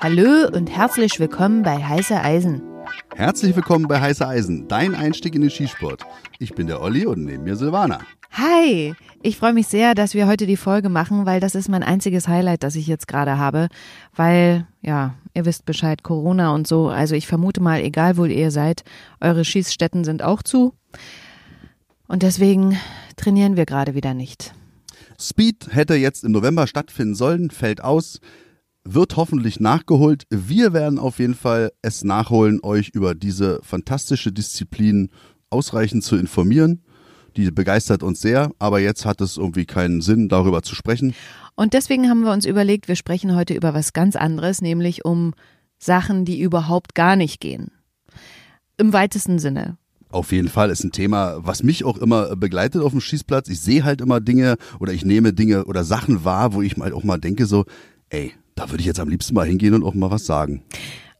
Hallo und herzlich willkommen bei Heiße Eisen. Herzlich willkommen bei Heiße Eisen, dein Einstieg in den Skisport. Ich bin der Olli und neben mir Silvana. Hi, ich freue mich sehr, dass wir heute die Folge machen, weil das ist mein einziges Highlight, das ich jetzt gerade habe. Weil, ja, ihr wisst Bescheid, Corona und so. Also ich vermute mal, egal wo ihr seid, eure Schießstätten sind auch zu. Und deswegen trainieren wir gerade wieder nicht. Speed hätte jetzt im November stattfinden sollen, fällt aus, wird hoffentlich nachgeholt. Wir werden auf jeden Fall es nachholen, euch über diese fantastische Disziplin ausreichend zu informieren. Die begeistert uns sehr, aber jetzt hat es irgendwie keinen Sinn, darüber zu sprechen. Und deswegen haben wir uns überlegt, wir sprechen heute über was ganz anderes, nämlich um Sachen, die überhaupt gar nicht gehen. Im weitesten Sinne. Auf jeden Fall ist ein Thema, was mich auch immer begleitet auf dem Schießplatz. Ich sehe halt immer Dinge oder ich nehme Dinge oder Sachen wahr, wo ich mal auch mal denke so, ey, da würde ich jetzt am liebsten mal hingehen und auch mal was sagen.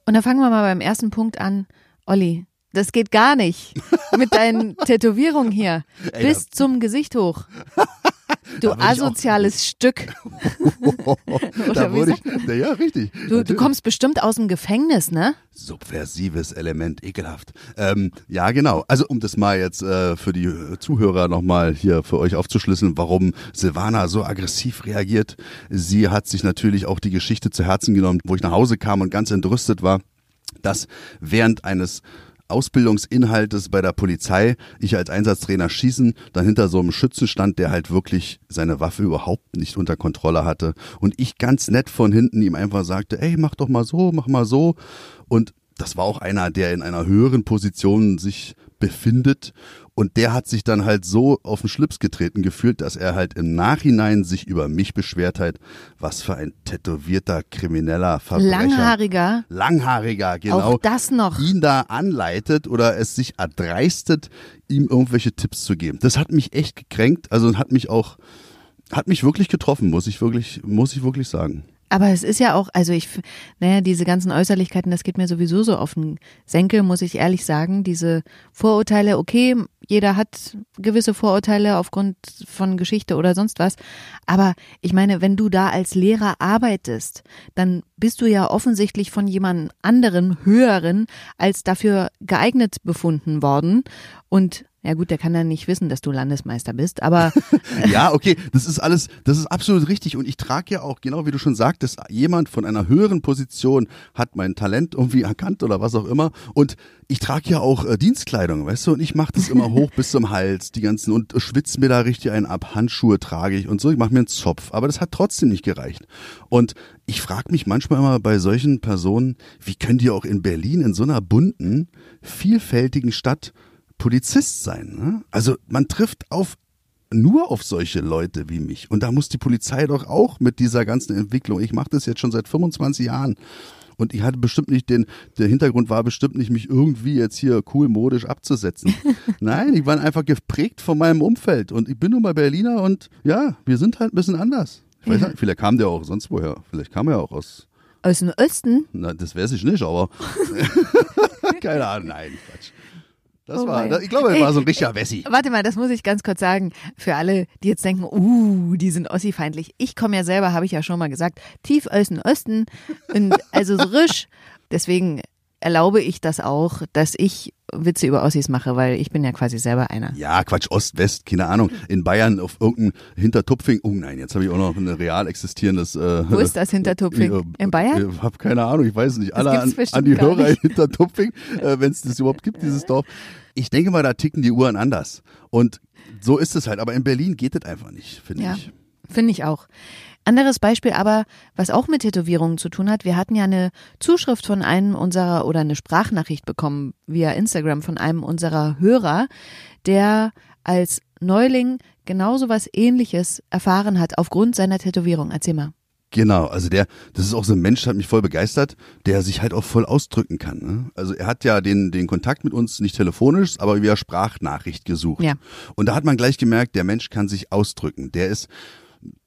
Und da fangen wir mal beim ersten Punkt an. Olli, das geht gar nicht. Mit deinen Tätowierungen hier. Ey, Bis zum Gesicht hoch. Du asoziales Stück. da wurde ich, na ja, richtig. Du, du kommst bestimmt aus dem Gefängnis, ne? Subversives Element, ekelhaft. Ähm, ja, genau. Also um das mal jetzt äh, für die Zuhörer nochmal hier für euch aufzuschlüsseln, warum Silvana so aggressiv reagiert. Sie hat sich natürlich auch die Geschichte zu Herzen genommen, wo ich nach Hause kam und ganz entrüstet war, dass während eines Ausbildungsinhaltes bei der Polizei, ich als Einsatztrainer schießen, dann hinter so einem Schützen stand, der halt wirklich seine Waffe überhaupt nicht unter Kontrolle hatte. Und ich ganz nett von hinten ihm einfach sagte, ey, mach doch mal so, mach mal so. Und das war auch einer, der in einer höheren Position sich befindet. Und der hat sich dann halt so auf den Schlips getreten gefühlt, dass er halt im Nachhinein sich über mich beschwert hat, was für ein tätowierter krimineller Verbrecher. Langhaariger. Langhaariger, genau Auch das noch. ihn da anleitet oder es sich erdreistet, ihm irgendwelche Tipps zu geben. Das hat mich echt gekränkt, also hat mich auch, hat mich wirklich getroffen, muss ich wirklich, muss ich wirklich sagen. Aber es ist ja auch, also ich, naja, diese ganzen Äußerlichkeiten, das geht mir sowieso so auf den Senkel, muss ich ehrlich sagen. Diese Vorurteile, okay, jeder hat gewisse Vorurteile aufgrund von Geschichte oder sonst was. Aber ich meine, wenn du da als Lehrer arbeitest, dann bist du ja offensichtlich von jemand anderen, höheren, als dafür geeignet befunden worden. Und ja gut, der kann dann nicht wissen, dass du Landesmeister bist, aber Ja, okay, das ist alles, das ist absolut richtig. Und ich trage ja auch, genau wie du schon sagtest, jemand von einer höheren Position hat mein Talent irgendwie erkannt oder was auch immer. Und ich trage ja auch äh, Dienstkleidung, weißt du, und ich mache das immer hoch bis zum Hals, die ganzen und schwitze mir da richtig einen ab, Handschuhe trage ich und so, ich mache mir einen Zopf, aber das hat trotzdem nicht gereicht. Und ich frage mich manchmal immer bei solchen Personen, wie können die auch in Berlin in so einer bunten, vielfältigen Stadt Polizist sein. Ne? Also man trifft auf nur auf solche Leute wie mich. Und da muss die Polizei doch auch mit dieser ganzen Entwicklung. Ich mache das jetzt schon seit 25 Jahren. Und ich hatte bestimmt nicht den, der Hintergrund war bestimmt nicht, mich irgendwie jetzt hier cool modisch abzusetzen. Nein, ich war einfach geprägt von meinem Umfeld. Und ich bin nun mal Berliner und ja, wir sind halt ein bisschen anders. Ich weiß nicht, vielleicht kam der auch sonst woher. Vielleicht kam er auch aus aus dem Osten, na, das weiß ich nicht, aber keine Ahnung, nein, Quatsch. Das Oh war, das, ich glaube, er war so ein richtiger Wessi. Warte mal, das muss ich ganz kurz sagen. Für alle, die jetzt denken, uh, die sind Ossi-feindlich. Ich komme ja selber, habe ich ja schon mal gesagt, tief aus dem Osten und also so risch. Deswegen erlaube ich das auch, dass ich Witze über Ossis mache, weil ich bin ja quasi selber einer. Ja, Quatsch, Ost, West, keine Ahnung. In Bayern auf irgendeinem Hintertupfing. Oh nein, jetzt habe ich auch noch ein real existierendes. Äh, Wo ist das Hintertupfing? In Bayern? Ich habe keine Ahnung, ich weiß es nicht. Alle an, an die Hörer in nicht. Hintertupfing, äh, wenn es das überhaupt gibt, dieses Dorf. Ich denke mal, da ticken die Uhren anders. Und so ist es halt. Aber in Berlin geht das einfach nicht, finde Ja, ich. finde ich auch. Anderes Beispiel aber, was auch mit Tätowierungen zu tun hat. Wir hatten ja eine Zuschrift von einem unserer oder eine Sprachnachricht bekommen via Instagram von einem unserer Hörer, der als Neuling genauso was ähnliches erfahren hat aufgrund seiner Tätowierung. Erzähl mal. Genau, also der, das ist auch so ein Mensch, der hat mich voll begeistert, der sich halt auch voll ausdrücken kann. Ne? Also er hat ja den, den Kontakt mit uns nicht telefonisch, aber via Sprachnachricht gesucht. Ja. Und da hat man gleich gemerkt, der Mensch kann sich ausdrücken. Der ist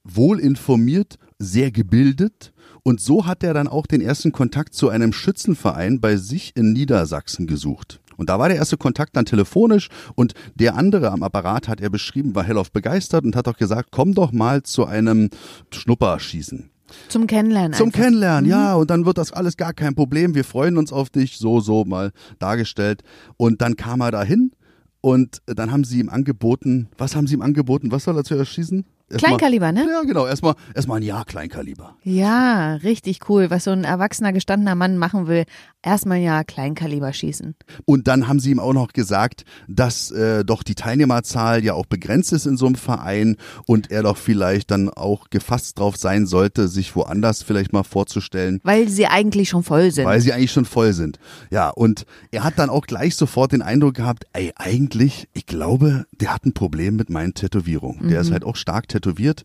wohl informiert, sehr gebildet und so hat er dann auch den ersten Kontakt zu einem Schützenverein bei sich in Niedersachsen gesucht. Und da war der erste Kontakt dann telefonisch und der andere am Apparat hat er beschrieben, war hellauf begeistert und hat auch gesagt, komm doch mal zu einem Schnupperschießen. Zum Kennenlernen. Zum einfach. Mhm. Kennenlernen, ja, und dann wird das alles gar kein Problem. Wir freuen uns auf dich, so, so mal dargestellt. Und dann kam er dahin und dann haben sie ihm angeboten, was haben sie ihm angeboten? Was soll er zuerst schießen? Kleinkaliber, ne? Ja, genau. Erstmal, erstmal ein Jahr Kleinkaliber. Ja, richtig cool. Was so ein erwachsener, gestandener Mann machen will, erstmal ja Kleinkaliber schießen. Und dann haben sie ihm auch noch gesagt, dass äh, doch die Teilnehmerzahl ja auch begrenzt ist in so einem Verein und er doch vielleicht dann auch gefasst drauf sein sollte, sich woanders vielleicht mal vorzustellen. Weil sie eigentlich schon voll sind. Weil sie eigentlich schon voll sind. Ja, und er hat dann auch gleich sofort den Eindruck gehabt, ey, eigentlich, ich glaube, der hat ein Problem mit meinen Tätowierungen. Der ist halt auch stark tätowiert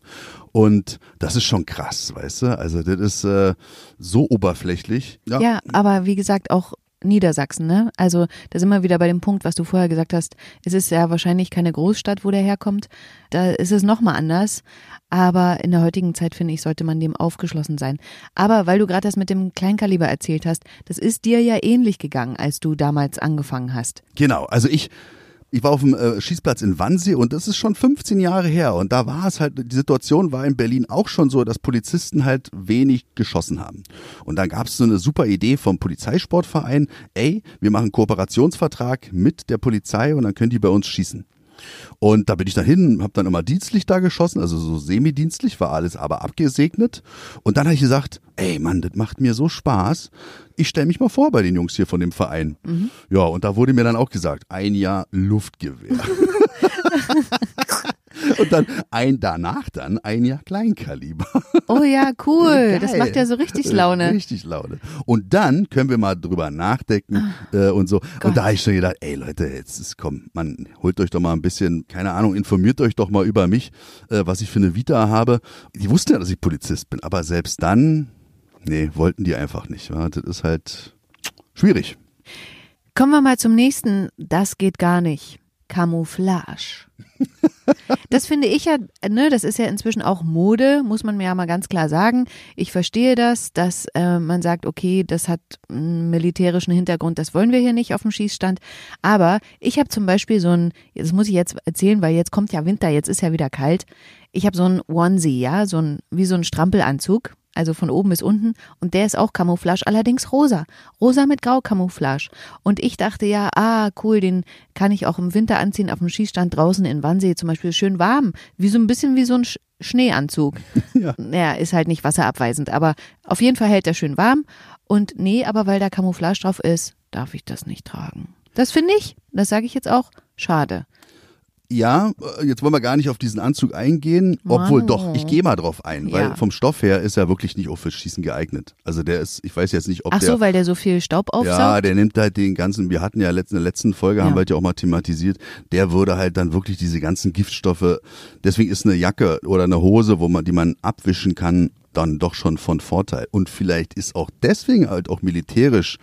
und das ist schon krass, weißt du? Also das ist äh, so oberflächlich. Ja, aber wie gesagt, auch Niedersachsen, ne? Also da sind wir wieder bei dem Punkt, was du vorher gesagt hast. Es ist ja wahrscheinlich keine Großstadt, wo der herkommt. Da ist es nochmal anders. Aber in der heutigen Zeit, finde ich, sollte man dem aufgeschlossen sein. Aber weil du gerade das mit dem Kleinkaliber erzählt hast, das ist dir ja ähnlich gegangen, als du damals angefangen hast. Genau, also ich, ich war auf dem äh, Schießplatz in Wannsee und das ist schon 15 Jahre her und da war es halt, die Situation war in Berlin auch schon so, dass Polizisten halt wenig geschossen haben. Und dann gab es so eine super Idee vom Polizeisportverein, ey, wir machen einen Kooperationsvertrag mit der Polizei und dann können die bei uns schießen. Und da bin ich dann hin, habe dann immer dienstlich da geschossen, also so semi-dienstlich, war alles aber abgesegnet. Und dann habe ich gesagt, ey Mann, das macht mir so Spaß. Ich stelle mich mal vor bei den Jungs hier von dem Verein. Ja, und da wurde mir dann auch gesagt, ein Jahr Luftgewehr. und dann ein danach dann ein Jahr Kleinkaliber. Oh ja, cool. Das Geil. macht ja so richtig Laune. Richtig Laune. Und dann können wir mal drüber nachdenken äh, und so. Gott. Und da habe ich schon gedacht, ey Leute, jetzt ist, komm, man, holt euch doch mal ein bisschen, keine Ahnung, informiert euch doch mal über mich, äh, was ich für eine Vita habe. Die wussten ja, dass ich Polizist bin, aber selbst dann, nee, wollten die einfach nicht. Ja? Das ist halt schwierig. Kommen wir mal zum nächsten. Das geht gar nicht. Camouflage. Das finde ich ja, ne, das ist ja inzwischen auch Mode, muss man mir ja mal ganz klar sagen. Ich verstehe das, dass äh, man sagt, okay, das hat einen militärischen Hintergrund, das wollen wir hier nicht auf dem Schießstand. Aber ich habe zum Beispiel so ein, das muss ich jetzt erzählen, weil jetzt kommt ja Winter, jetzt ist ja wieder kalt. Ich habe so ein Onesie, ja, so ein, wie so ein Strampelanzug, also von oben bis unten. Und der ist auch Camouflage, allerdings rosa. Rosa mit Grau Camouflage. Und ich dachte ja, ah, cool, den kann ich auch im Winter anziehen, auf dem Schießstand draußen in Wannsee zum Beispiel, schön warm. Wie so ein bisschen wie so ein Sch Schneeanzug. Ja. Naja, ist halt nicht wasserabweisend, aber auf jeden Fall hält er schön warm. Und nee, aber weil da Camouflage drauf ist, darf ich das nicht tragen. Das finde ich, das sage ich jetzt auch, schade. Ja, äh, jetzt wollen wir gar nicht auf diesen Anzug eingehen, obwohl Mann. doch, ich gehe mal drauf ein, weil Ja. vom Stoff her ist er wirklich nicht auch für Schießen geeignet. Also der ist, ich weiß jetzt nicht, ob Ach der so, weil der so viel Staub aufsaugt? Ja, der nimmt halt den ganzen, wir hatten ja in der letzten Folge, haben Ja. wir halt ja auch mal thematisiert, der würde halt dann wirklich diese ganzen Giftstoffe, deswegen ist eine Jacke oder eine Hose, wo man, die man abwischen kann, dann doch schon von Vorteil. Und vielleicht ist auch deswegen halt auch militärisch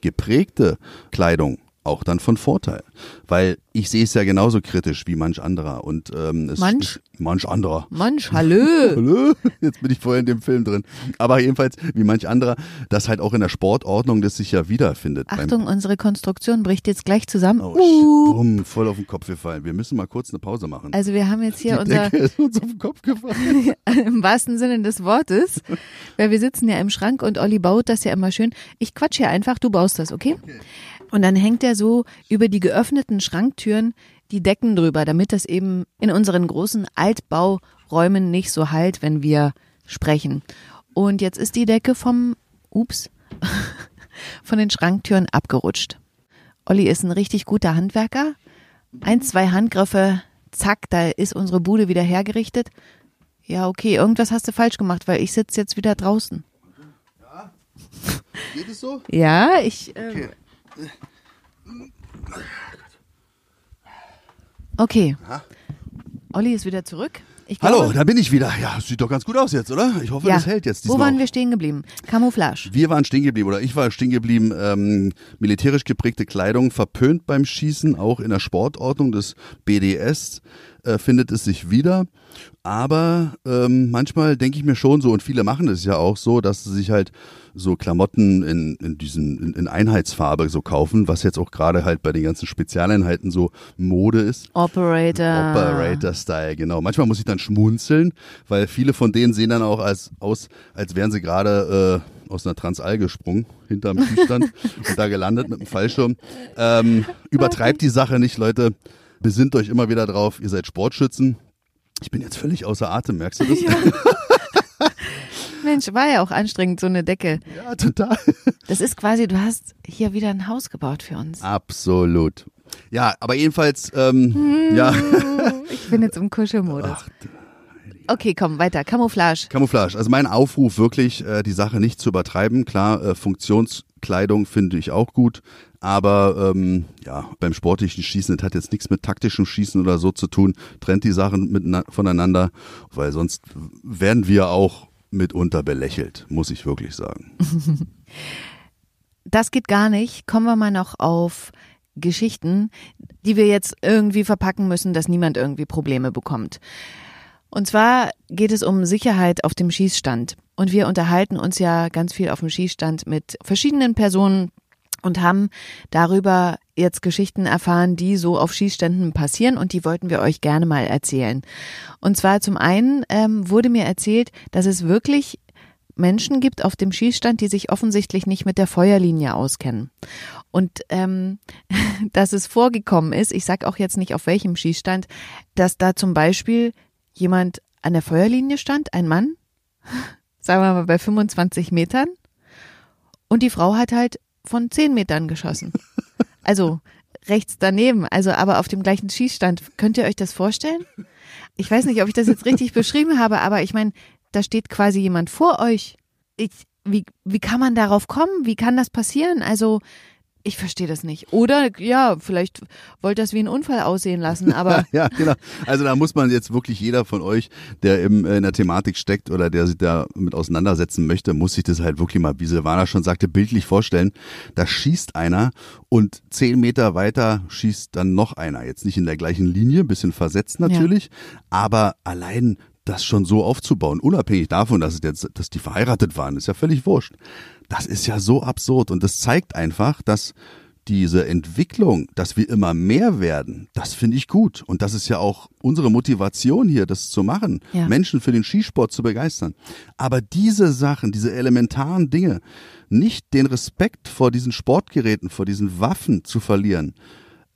geprägte Kleidung auch dann von Vorteil. Weil ich sehe es ja genauso kritisch wie manch anderer. Und ähm, es Manch? manch anderer. Mensch, hallo. Hallo? Jetzt bin ich vorher in dem Film drin. Aber jedenfalls, wie manch anderer, das halt auch in der Sportordnung das sich ja wiederfindet. Achtung, unsere Konstruktion bricht jetzt gleich zusammen. Oh, Uh. bumm, voll auf den Kopf gefallen. Wir müssen mal kurz eine Pause machen. Also wir haben jetzt hier Die unser, Decke ist uns auf den Kopf gefallen. im wahrsten Sinne des Wortes, weil wir sitzen ja im Schrank und Olli baut das ja immer schön. Ich quatsch hier einfach, du baust das, okay? Und dann hängt er so über die geöffneten Schranktüren die Decken drüber, damit das eben in unseren großen Altbauräumen nicht so halt, wenn wir sprechen. Und jetzt ist die Decke vom, ups, von den Schranktüren abgerutscht. Olli ist ein richtig guter Handwerker. Ein, zwei Handgriffe, zack, da ist unsere Bude wieder hergerichtet. Ja, okay, irgendwas hast du falsch gemacht, weil ich sitze jetzt wieder draußen. Geht es so? Ja, ich. Ähm, Okay. Okay. Aha. Olli ist wieder zurück. Ich Hallo, glaube, da bin ich wieder. Ja, sieht doch ganz gut aus jetzt, oder? Ich hoffe, ja. das hält jetzt Wo diesmal. waren auch. wir stehen geblieben? Camouflage. Wir waren stehen geblieben oder ich war stehen geblieben, ähm, militärisch geprägte Kleidung verpönt beim Schießen, auch in der Sportordnung des BDS. Äh, findet es sich wieder. Aber ähm, manchmal denke ich mir schon so, und viele machen es ja auch so, dass sie sich halt so Klamotten in, in diesen in, in Einheitsfarbe so kaufen, was jetzt auch gerade halt bei den ganzen Spezialeinheiten so Mode ist. Operator. Operator-Style, genau. Manchmal muss ich dann schmunzeln, weil viele von denen sehen dann auch als, aus, als wären sie gerade äh, aus einer Transall gesprungen, hinterm Schießstand und da gelandet mit einem Fallschirm. Ähm, übertreibt die Sache nicht, Leute. Besinnt euch immer wieder drauf, ihr seid Sportschützen. Ich bin jetzt völlig außer Atem, merkst du das? Ja. Mensch, war ja auch anstrengend, so eine Decke. Ja, total. Das ist quasi, du hast hier wieder ein Haus gebaut für uns. Absolut. Ja, aber jedenfalls, ähm, hm, ja. Ich bin jetzt im Kuschelmodus. Ach, Okay, komm, weiter. Camouflage. Camouflage. Also mein Aufruf wirklich, äh, die Sache nicht zu übertreiben. Klar, äh, Funktionskleidung finde ich auch gut. Aber ähm, ja, beim sportlichen Schießen, das hat jetzt nichts mit taktischem Schießen oder so zu tun. Trennt die Sachen mit, voneinander, weil sonst werden wir auch mitunter belächelt, muss ich wirklich sagen. Das geht gar nicht. Kommen wir mal noch auf Geschichten, die wir jetzt irgendwie verpacken müssen, dass niemand irgendwie Probleme bekommt. Und zwar geht es um Sicherheit auf dem Schießstand. Und wir unterhalten uns ja ganz viel auf dem Schießstand mit verschiedenen Personen und haben darüber jetzt Geschichten erfahren, die so auf Schießständen passieren und die wollten wir euch gerne mal erzählen. Und zwar zum einen ähm, wurde mir erzählt, dass es wirklich Menschen gibt auf dem Schießstand, die sich offensichtlich nicht mit der Feuerlinie auskennen. Und ähm, dass es vorgekommen ist, ich sage auch jetzt nicht auf welchem Schießstand, dass da zum Beispiel jemand an der Feuerlinie stand, ein Mann, sagen wir mal bei 25 Metern, und die Frau hat halt von 10 Metern geschossen. Also rechts daneben, also aber auf dem gleichen Schießstand. Könnt ihr euch das vorstellen? Ich weiß nicht, ob ich das jetzt richtig beschrieben habe, aber ich meine, da steht quasi jemand vor euch. Ich, wie, wie kann man darauf kommen? Wie kann das passieren? Also ich verstehe das nicht. Oder ja, vielleicht wollte das wie ein Unfall aussehen lassen, aber. ja, genau. Also da muss man jetzt wirklich jeder von euch, der im, in der Thematik steckt oder der sich da mit auseinandersetzen möchte, muss sich das halt wirklich mal, wie Silvana schon sagte, bildlich vorstellen. Da schießt einer und zehn Meter weiter schießt dann noch einer. Jetzt nicht in der gleichen Linie, bisschen versetzt natürlich, ja. aber allein das schon so aufzubauen, unabhängig davon, dass, es jetzt, dass die verheiratet waren, ist ja völlig wurscht. Das ist ja so absurd und das zeigt einfach, dass diese Entwicklung, dass wir immer mehr werden, das finde ich gut. Und das ist ja auch unsere Motivation hier, das zu machen, ja. Menschen für den Skisport zu begeistern. Aber diese Sachen, diese elementaren Dinge, nicht den Respekt vor diesen Sportgeräten, vor diesen Waffen zu verlieren,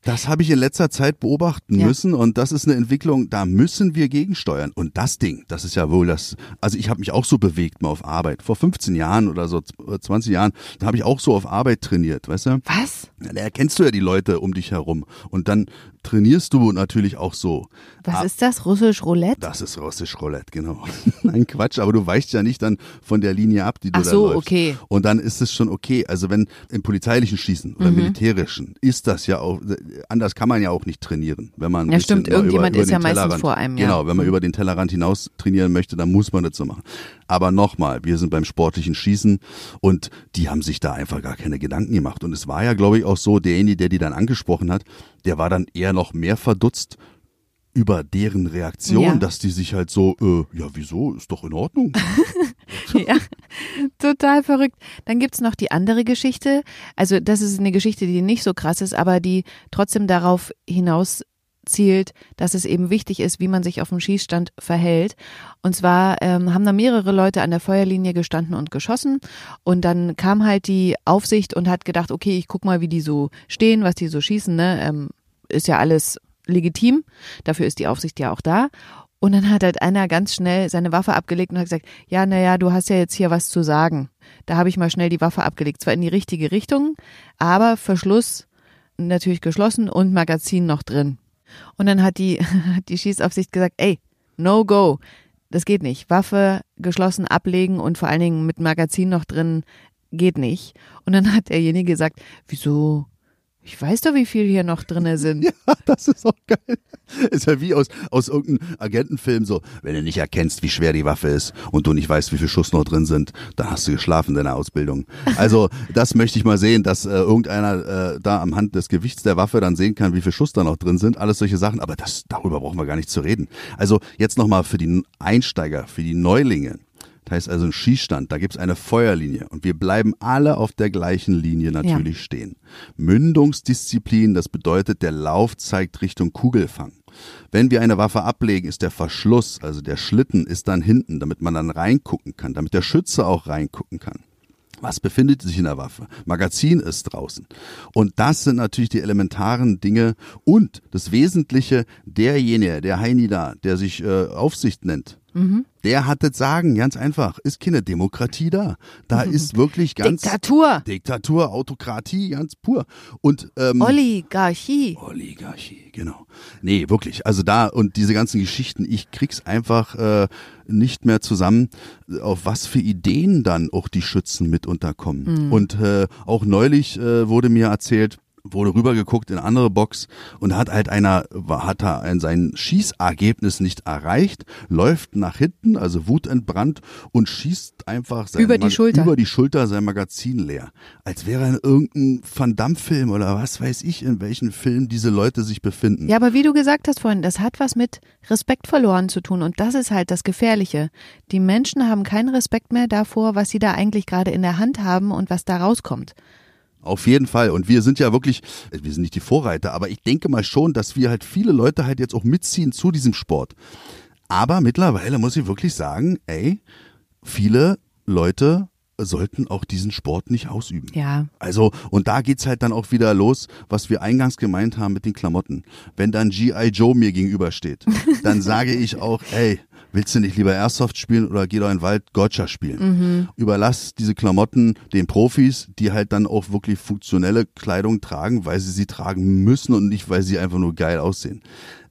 das habe ich in letzter Zeit beobachten ja. müssen und das ist eine Entwicklung, da müssen wir gegensteuern. Und das Ding, das ist ja wohl das, also ich habe mich auch so bewegt mal auf Arbeit. Vor 15 Jahren oder so 20 Jahren, da habe ich auch so auf Arbeit trainiert, weißt du? Was? Ja, da erkennst du ja die Leute um dich herum und dann trainierst du natürlich auch so. Was Ab, ist das? Russisch Roulette? Das ist Russisch Roulette, genau. Nein, Quatsch, aber du weichst ja nicht dann von der Linie ab, die du Ach so, da läufst. okay. Und dann ist es schon okay. Also wenn im polizeilichen Schießen oder mhm. militärischen ist das ja auch, anders kann man ja auch nicht trainieren. Wenn man ja, stimmt, irgendjemand über, über ist ja meistens vor einem. Ja. Genau, wenn man mhm. über den Tellerrand hinaus trainieren möchte, dann muss man das so machen. Aber nochmal, wir sind beim sportlichen Schießen und die haben sich da einfach gar keine Gedanken gemacht. Und es war ja, glaube ich, auch so, derjenige, der die dann angesprochen hat, der war dann eher noch mehr verdutzt über deren Reaktion, ja. dass die sich halt so, äh, ja, wieso, ist doch in Ordnung. ja, total verrückt. Dann gibt's noch die andere Geschichte. Also das ist eine Geschichte, die nicht so krass ist, aber die trotzdem darauf hinaus zielt, dass es eben wichtig ist, wie man sich auf dem Schießstand verhält. Und zwar ähm, haben da mehrere Leute an der Feuerlinie gestanden und geschossen. Und dann kam halt die Aufsicht und hat gedacht, okay, ich guck mal, wie die so stehen, was die so schießen. Ne? Ähm, ist ja alles legitim. Dafür ist die Aufsicht ja auch da. Und dann hat halt einer ganz schnell seine Waffe abgelegt und hat gesagt, ja, naja, du hast ja jetzt hier was zu sagen. Da habe ich mal schnell die Waffe abgelegt. Zwar in die richtige Richtung, aber Verschluss natürlich geschlossen und Magazin noch drin. Und dann hat die, die Schießaufsicht gesagt, ey, no go. Das geht nicht. Waffe geschlossen ablegen und vor allen Dingen mit Magazin noch drin geht nicht. Und dann hat derjenige gesagt, wieso? Ich weiß doch, wie viel hier noch drinne sind. Ja, das ist auch geil. ist ja wie aus, aus irgendeinem Agentenfilm so, wenn du nicht erkennst, wie schwer die Waffe ist und du nicht weißt, wie viel Schuss noch drin sind, dann hast du geschlafen in deiner Ausbildung. Also das möchte ich mal sehen, dass äh, irgendeiner äh, da am Hand des Gewichts der Waffe dann sehen kann, wie viel Schuss da noch drin sind. Alles solche Sachen, aber das, darüber brauchen wir gar nicht zu reden. Also jetzt nochmal für die Einsteiger, für die Neulinge. Das heißt also ein Schießstand, da gibt's eine Feuerlinie und wir bleiben alle auf der gleichen Linie natürlich stehen. Mündungsdisziplin, das bedeutet, der Lauf zeigt Richtung Kugelfang. Wenn wir eine Waffe ablegen, ist der Verschluss, also der Schlitten, ist dann hinten, damit man dann reingucken kann, damit der Schütze auch reingucken kann. Was befindet sich in der Waffe? Magazin ist draußen. Und das sind natürlich die elementaren Dinge und das Wesentliche, derjenige, der Heini da, der sich äh, Aufsicht nennt, der hat das Sagen, ganz einfach. Ist keine Demokratie da. Da ist wirklich ganz Diktatur. Diktatur, Autokratie, ganz pur. Und ähm, Oligarchie. Oligarchie, genau. Nee, wirklich. Also da und diese ganzen Geschichten, ich krieg's einfach äh, nicht mehr zusammen, auf was für Ideen dann auch die Schützen mit unterkommen. Und äh, auch neulich äh, wurde mir erzählt, wurde rübergeguckt in andere Box und hat halt einer, hat er ein, sein Schießergebnis nicht erreicht, läuft nach hinten, also wutentbrannt und schießt einfach sein Über die Schulter. über die Schulter sein Magazin leer. Als wäre er in irgendeinem Van Damme-Film oder was weiß ich, in welchem Film diese Leute sich befinden. Ja, aber wie du gesagt hast vorhin, das hat was mit Respekt verloren zu tun und das ist halt das Gefährliche. Die Menschen haben keinen Respekt mehr davor, was sie da eigentlich gerade in der Hand haben und was da rauskommt. Auf jeden Fall. Und wir sind ja wirklich, wir sind nicht die Vorreiter, aber ich denke mal schon, dass wir halt viele Leute halt jetzt auch mitziehen zu diesem Sport. Aber mittlerweile muss ich wirklich sagen, ey, viele Leute sollten auch diesen Sport nicht ausüben. Ja. Also, und da geht's halt dann auch wieder los, was wir eingangs gemeint haben mit den Klamotten. Wenn dann G.I. Joe mir gegenübersteht, dann sage ich auch, ey, willst du nicht lieber Airsoft spielen oder geh doch in den Wald Gotcha spielen? Überlass diese Klamotten den Profis, die halt dann auch wirklich funktionelle Kleidung tragen, weil sie sie tragen müssen und nicht, weil sie einfach nur geil aussehen.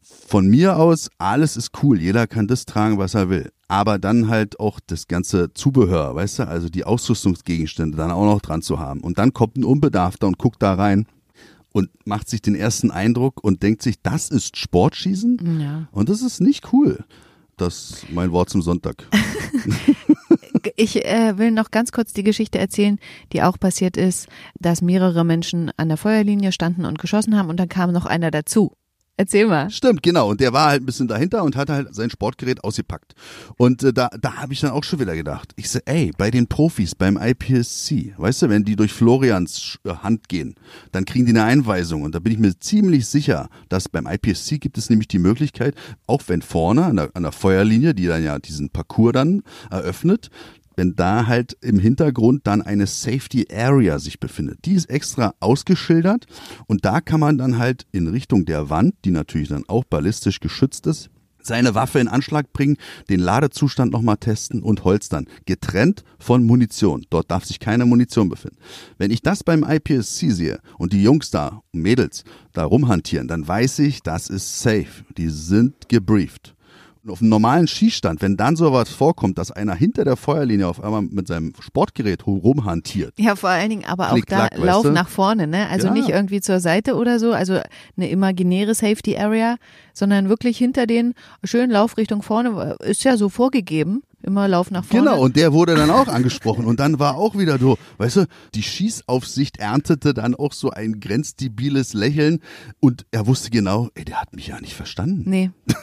Von mir aus, alles ist cool. Jeder kann das tragen, was er will. Aber dann halt auch das ganze Zubehör, weißt du, also die Ausrüstungsgegenstände dann auch noch dran zu haben. Und dann kommt ein Unbedarfter und guckt da rein und macht sich den ersten Eindruck und denkt sich, das ist Sportschießen? Ja. Und das ist nicht cool. Das mein Wort zum Sonntag. Ich äh, will noch ganz kurz die Geschichte erzählen, die auch passiert ist, dass mehrere Menschen an der Feuerlinie standen und geschossen haben und dann kam noch einer dazu. Erzähl mal. Stimmt, genau. Und der war halt ein bisschen dahinter und hat halt sein Sportgerät ausgepackt. Und äh, da, da habe ich dann auch schon wieder gedacht. Ich so, ey, bei den Profis, beim IPSC, weißt du, wenn die durch Florians äh, Hand gehen, dann kriegen die eine Einweisung. Und da bin ich mir ziemlich sicher, dass beim IPSC gibt es nämlich die Möglichkeit, auch wenn vorne an der, an der Feuerlinie, die dann ja diesen Parcours dann eröffnet, wenn da halt im Hintergrund dann eine Safety Area sich befindet. Die ist extra ausgeschildert und da kann man dann halt in Richtung der Wand, die natürlich dann auch ballistisch geschützt ist, seine Waffe in Anschlag bringen, den Ladezustand nochmal testen und holstern. Getrennt von Munition. Dort darf sich keine Munition befinden. Wenn ich das beim IPSC sehe und die Jungs da, Mädels, da rumhantieren, dann weiß ich, das ist safe. Die sind gebrieft. Auf einem normalen Schießstand, wenn dann sowas vorkommt, dass einer hinter der Feuerlinie auf einmal mit seinem Sportgerät rumhantiert, Ja, vor allen Dingen aber auch Klick, da klack, weißt Lauf du? nach vorne, ne? Also Ja. nicht irgendwie zur Seite oder so, also eine imaginäre Safety Area, sondern wirklich hinter den schön Lauf Richtung vorne, ist ja so vorgegeben, immer Lauf nach vorne. Genau, und der wurde dann auch angesprochen. Und dann war auch wieder so, weißt du, die Schießaufsicht erntete dann auch so ein grenzdebiles Lächeln. Und er wusste genau, ey, der hat mich ja nicht verstanden. Nee.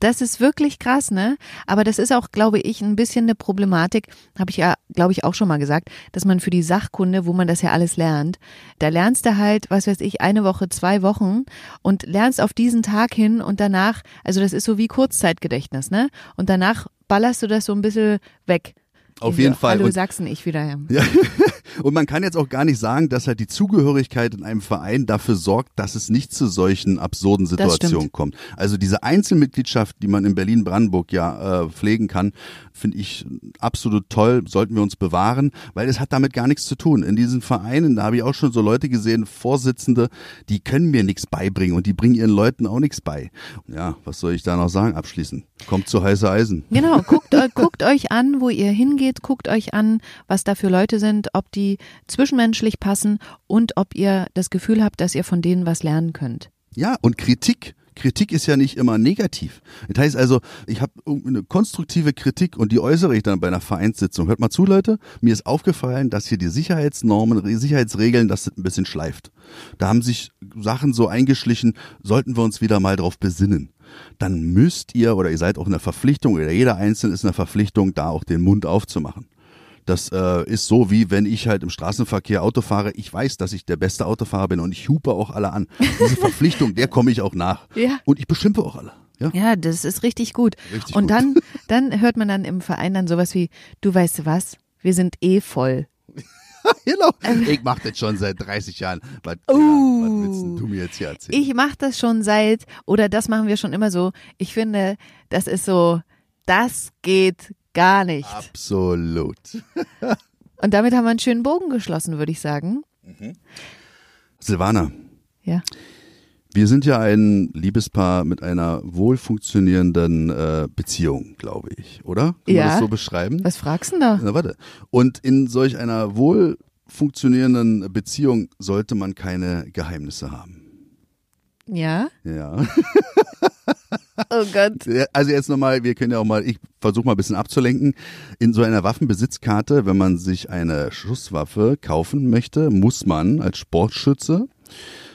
Das ist wirklich krass, ne? Aber das ist auch, glaube ich, ein bisschen eine Problematik, habe ich ja, glaube ich, auch schon mal gesagt, dass man für die Sachkunde, wo man das ja alles lernt, da lernst du halt, was weiß ich, eine Woche, zwei Wochen und lernst auf diesen Tag hin und danach, also das ist so wie Kurzzeitgedächtnis, ne? Und danach ballerst du das so ein bisschen weg. Auf jeden Fall. Hallo Und- Sachsen, ich wieder. Ja. Ja. Und man kann jetzt auch gar nicht sagen, dass halt die Zugehörigkeit in einem Verein dafür sorgt, dass es nicht zu solchen absurden Situationen kommt. Also diese Einzelmitgliedschaft, die man in Berlin-Brandenburg ja äh, pflegen kann, finde ich absolut toll, sollten wir uns bewahren, weil es hat damit gar nichts zu tun. In diesen Vereinen, da habe ich auch schon so Leute gesehen, Vorsitzende, die können mir nichts beibringen und die bringen ihren Leuten auch nichts bei. Ja, was soll ich da noch sagen abschließend? Kommt zu heiße Eisen. Genau, guckt, eu- guckt euch an, wo ihr hingeht, guckt euch an, was da für Leute sind, ob die zwischenmenschlich passen und ob ihr das Gefühl habt, dass ihr von denen was lernen könnt. Ja, und Kritik. Kritik ist ja nicht immer negativ. Das heißt also, ich habe eine konstruktive Kritik und die äußere ich dann bei einer Vereinssitzung. Hört mal zu, Leute, mir ist aufgefallen, dass hier die Sicherheitsnormen, die Sicherheitsregeln, das ein bisschen schleift. Da haben sich Sachen so eingeschlichen, sollten wir uns wieder mal drauf besinnen dann müsst ihr oder ihr seid auch in der Verpflichtung oder jeder Einzelne ist in der Verpflichtung, da auch den Mund aufzumachen. Das äh, ist so, wie wenn ich halt im Straßenverkehr Auto fahre. Ich weiß, dass ich der beste Autofahrer bin und ich hupe auch alle an. Diese Verpflichtung, der komme ich auch nach. Ja. Und ich beschimpfe auch alle. Ja, Ja, das ist richtig gut. Richtig und gut. dann, dann hört man dann im Verein dann sowas wie, du weißt was, wir sind eh voll. genau. Ich mache das schon seit 30 Jahren. Was, Uh. ja, was willst du mir jetzt hier erzählen? Ich mache das schon seit, oder das machen wir schon immer so. Ich finde, das ist so, das geht gar nicht. Absolut. Und damit haben wir einen schönen Bogen geschlossen, würde ich sagen. Silvana, Ja. Wir sind ja ein Liebespaar mit einer wohl funktionierenden äh, Beziehung, glaube ich, oder? Kann Ja. man das so beschreiben? Was fragst du denn da? Na warte. Und in solch einer wohl funktionierenden Beziehung sollte man keine Geheimnisse haben. Ja? Ja. Oh Gott. Also jetzt nochmal, wir können ja auch mal, ich versuche mal ein bisschen abzulenken. In so einer Waffenbesitzkarte, wenn man sich eine Schusswaffe kaufen möchte, muss man als Sportschütze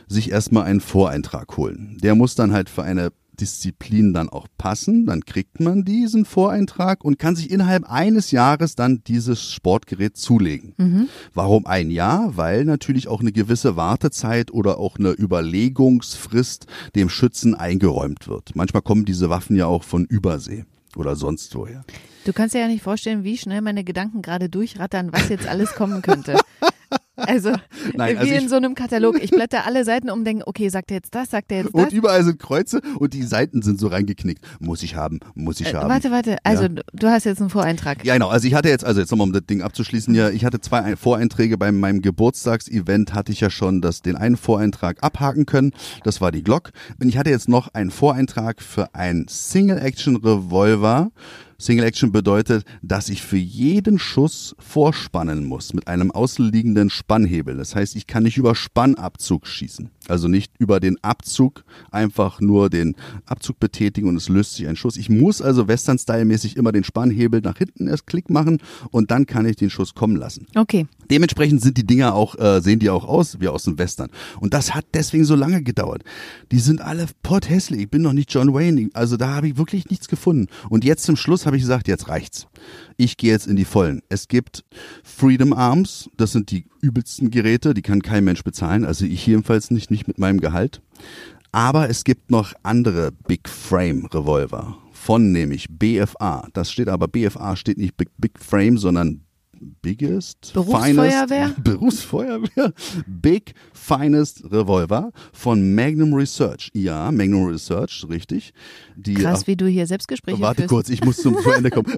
sich erstmal einen Voreintrag holen. Der muss dann halt für eine Disziplin dann auch passen. Dann kriegt man diesen Voreintrag und kann sich innerhalb eines Jahres dann dieses Sportgerät zulegen. Warum ein Jahr? Weil natürlich auch eine gewisse Wartezeit oder auch eine Überlegungsfrist dem Schützen eingeräumt wird. Manchmal kommen diese Waffen ja auch von Übersee oder sonst woher. Du kannst dir ja nicht vorstellen, wie schnell meine Gedanken gerade durchrattern, was jetzt alles kommen könnte. Also, Nein, wie also in so einem Katalog. Ich blätter alle Seiten um, denke, okay, sagt er jetzt das, sagt er jetzt das? Und überall sind Kreuze und die Seiten sind so reingeknickt. Muss ich haben, muss ich Äh, haben. warte, warte. Also, Ja. du- hast jetzt einen Voreintrag. Ja, genau. Also ich hatte jetzt, also jetzt nochmal, um das Ding abzuschließen, ja, ich hatte zwei Ein- Voreinträge bei meinem Geburtstagsevent, hatte ich ja schon das, den einen Voreintrag abhaken können. Das war die Glock. Und ich hatte jetzt noch einen Voreintrag für ein Single-Action-Revolver. Single Action bedeutet, dass ich für jeden Schuss vorspannen muss mit einem außenliegenden Spannhebel. Das heißt, ich kann nicht über Spannabzug schießen. Also nicht über den Abzug einfach nur den Abzug betätigen und es löst sich ein Schuss. Ich muss also Western-Style-mäßig immer den Spannhebel nach hinten erst Klick machen und dann kann ich den Schuss kommen lassen. Okay. Dementsprechend sind die Dinger auch, äh, sehen die auch aus wie aus dem Western. Und das hat deswegen so lange gedauert. Die sind alle potthässlich. Ich bin noch nicht John Wayne. Also da habe ich wirklich nichts gefunden. Und jetzt zum Schluss habe ich gesagt, jetzt reicht's. Ich gehe jetzt in die Vollen. Es gibt Freedom Arms. Das sind die übelsten Geräte. Die kann kein Mensch bezahlen. Also ich jedenfalls nicht, nicht mit meinem Gehalt. Aber es gibt noch andere Big Frame Revolver. Von nämlich BFA. Das steht aber, BFA steht nicht Big, Big Frame, sondern Biggest, Berufsfeuerwehr? Finest, Berufsfeuerwehr, Big Finest Revolver von Magnum Research. Ja, Magnum Research, richtig. Die, Krass, ach, wie du hier Selbstgespräche Warte führst. kurz, ich muss zum zu Ende kommen.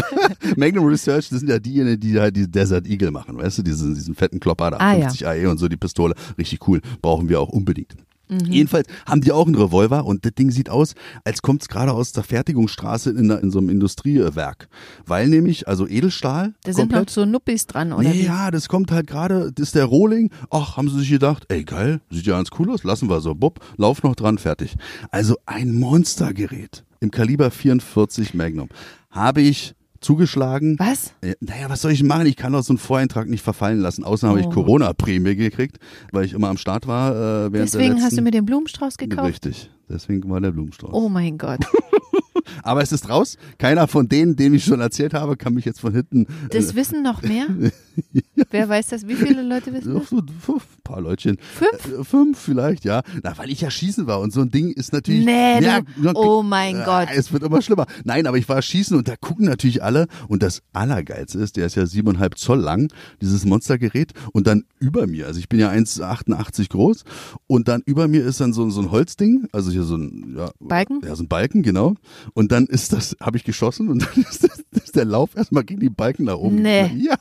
Magnum Research, das sind ja diejenigen, die halt die Desert Eagle machen, weißt du, diesen, diesen fetten Klopper da, Ah, ja. 50 AE und so, die Pistole, richtig cool, brauchen wir auch unbedingt. Mhm. Jedenfalls haben die auch einen Revolver und das Ding sieht aus, als kommt es gerade aus der Fertigungsstraße in, in so einem Industriewerk. Weil nämlich, also Edelstahl. Da sind komplett, noch so Nuppis dran, oder Nee, wie? ja, das kommt halt gerade, das ist der Rohling. Ach, haben sie sich gedacht, ey geil, sieht ja ganz cool aus, lassen wir so, bupp, lauf noch dran, fertig. Also ein Monstergerät im Kaliber 44 Magnum. Habe ich zugeschlagen. Was? Äh, Naja, was soll ich machen? Ich kann doch so einen Voreintrag nicht verfallen lassen. Außerdem habe Oh. ich Corona-Prämie gekriegt, weil ich immer am Start war. Äh, während der Deswegen letzten, hast du mir den Blumenstrauß gekauft? Richtig, deswegen war der Blumenstrauß. Oh mein Gott. Aber es ist raus. Keiner von denen, denen ich schon erzählt habe, kann mich jetzt von hinten. Das wissen noch mehr? Wer weiß das? Wie viele Leute wissen das? so fünf, paar Leutchen. Fünf? Äh, fünf vielleicht, ja. Na, weil ich ja schießen war und so ein Ding ist natürlich. Nee, ja, du, oh mein äh, Gott. Es wird immer schlimmer. Nein, aber ich war schießen und da gucken natürlich alle. Und das Allergeilste ist, der ist ja siebeneinhalb Zoll lang, dieses Monstergerät. Und dann über mir, also ich bin ja 1,88 groß. Und dann über mir ist dann so, so ein Holzding, also hier so ein, ja, Balken? ja, so ein Balken, genau. Und dann ist das, habe ich geschossen und dann ist, das, ist der Lauf erstmal gegen die Balken nach oben. Nee. Ja.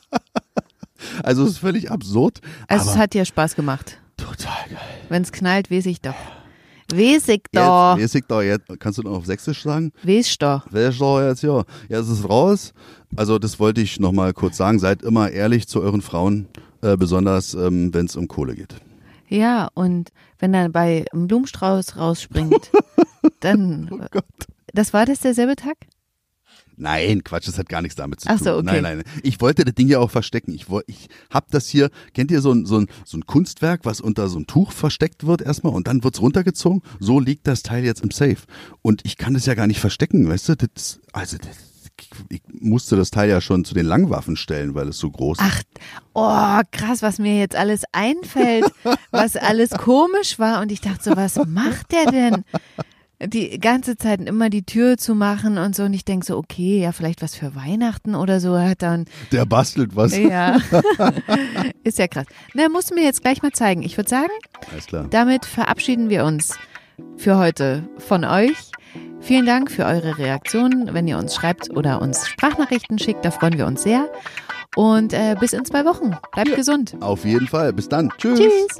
Also es ist völlig absurd. Also es hat dir Spaß gemacht. total geil. Wenn es knallt, weiß ich doch. Doch. Jetzt, mäßig da jetzt, kannst du noch auf Sächsisch sagen? Weiß doch. Wer ist da jetzt, ja. Ja, es ist raus. Also das wollte ich nochmal kurz sagen. Seid immer ehrlich zu euren Frauen, äh, besonders ähm, wenn es um Kohle geht. Ja, und wenn er bei einem Blumenstrauß rausspringt, dann, Oh Gott. Das war das derselbe Tag? Nein, Quatsch, das hat gar nichts damit zu Ach tun. so, okay. Nein, nein. Ich wollte das Ding ja auch verstecken. Ich, ich hab das hier, kennt ihr so ein, so, ein, so ein Kunstwerk, was unter so ein Tuch versteckt wird erstmal und dann wird's runtergezogen? So liegt das Teil jetzt im Safe. Und ich kann das ja gar nicht verstecken, weißt du? Das, also, das, ich musste das Teil ja schon zu den Langwaffen stellen, weil es so groß ist. Ach, oh, krass, was mir jetzt alles einfällt, was alles komisch war. Und ich dachte so, was macht der denn? Die ganze Zeit immer die Tür zu machen und so. Und ich denke so, okay, ja, vielleicht was für Weihnachten oder so. Hat dann, Der bastelt was. ja, ist ja krass. Na, musst du mir jetzt gleich mal zeigen. Ich würde sagen, Alles klar. damit verabschieden wir uns für heute von euch. Vielen Dank für eure Reaktionen. Wenn ihr uns schreibt oder uns Sprachnachrichten schickt, da freuen wir uns sehr. Und äh, bis in zwei Wochen. Bleibt gesund. Auf jeden Fall. Bis dann. Tschüss. Tschüss.